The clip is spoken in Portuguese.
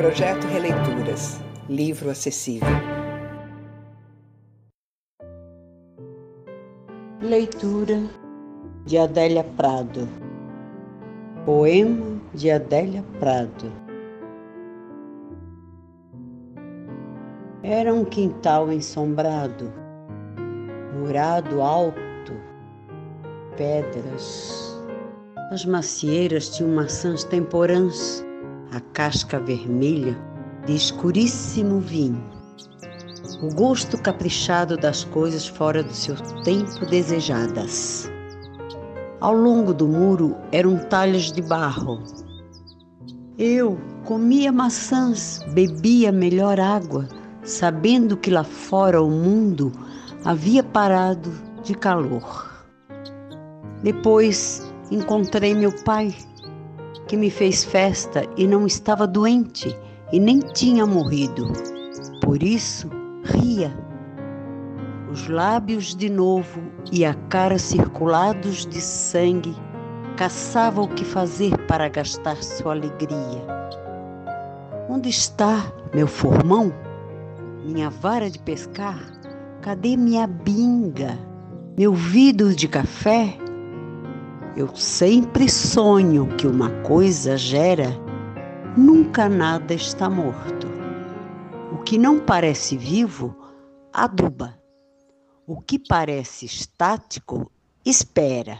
Projeto Releituras Livro acessível. Leitura de Adélia Prado. Poema de Adélia Prado. Era um quintal ensombrado, murado alto, pedras. As macieiras tinham maçãs temporãs, a casca vermelha de escuríssimo vinho. O gosto caprichado das coisas fora do seu tempo desejadas. Ao longo do muro eram talhas de barro. Eu comia maçãs, bebia melhor água, sabendo que lá fora o mundo havia parado de calor. Depois encontrei meu pai, que me fez festa e não estava doente e nem tinha morrido. Por isso, ria. Os lábios de novo e a cara circulados de sangue caçava o que fazer para gastar sua alegria. Onde está meu formão? Minha vara de pescar? Cadê minha binga? Meu vidro de café? Eu sempre sonho que uma coisa gera nunca nada está morto. O que não parece vivo, aduba. O que parece estático, espera.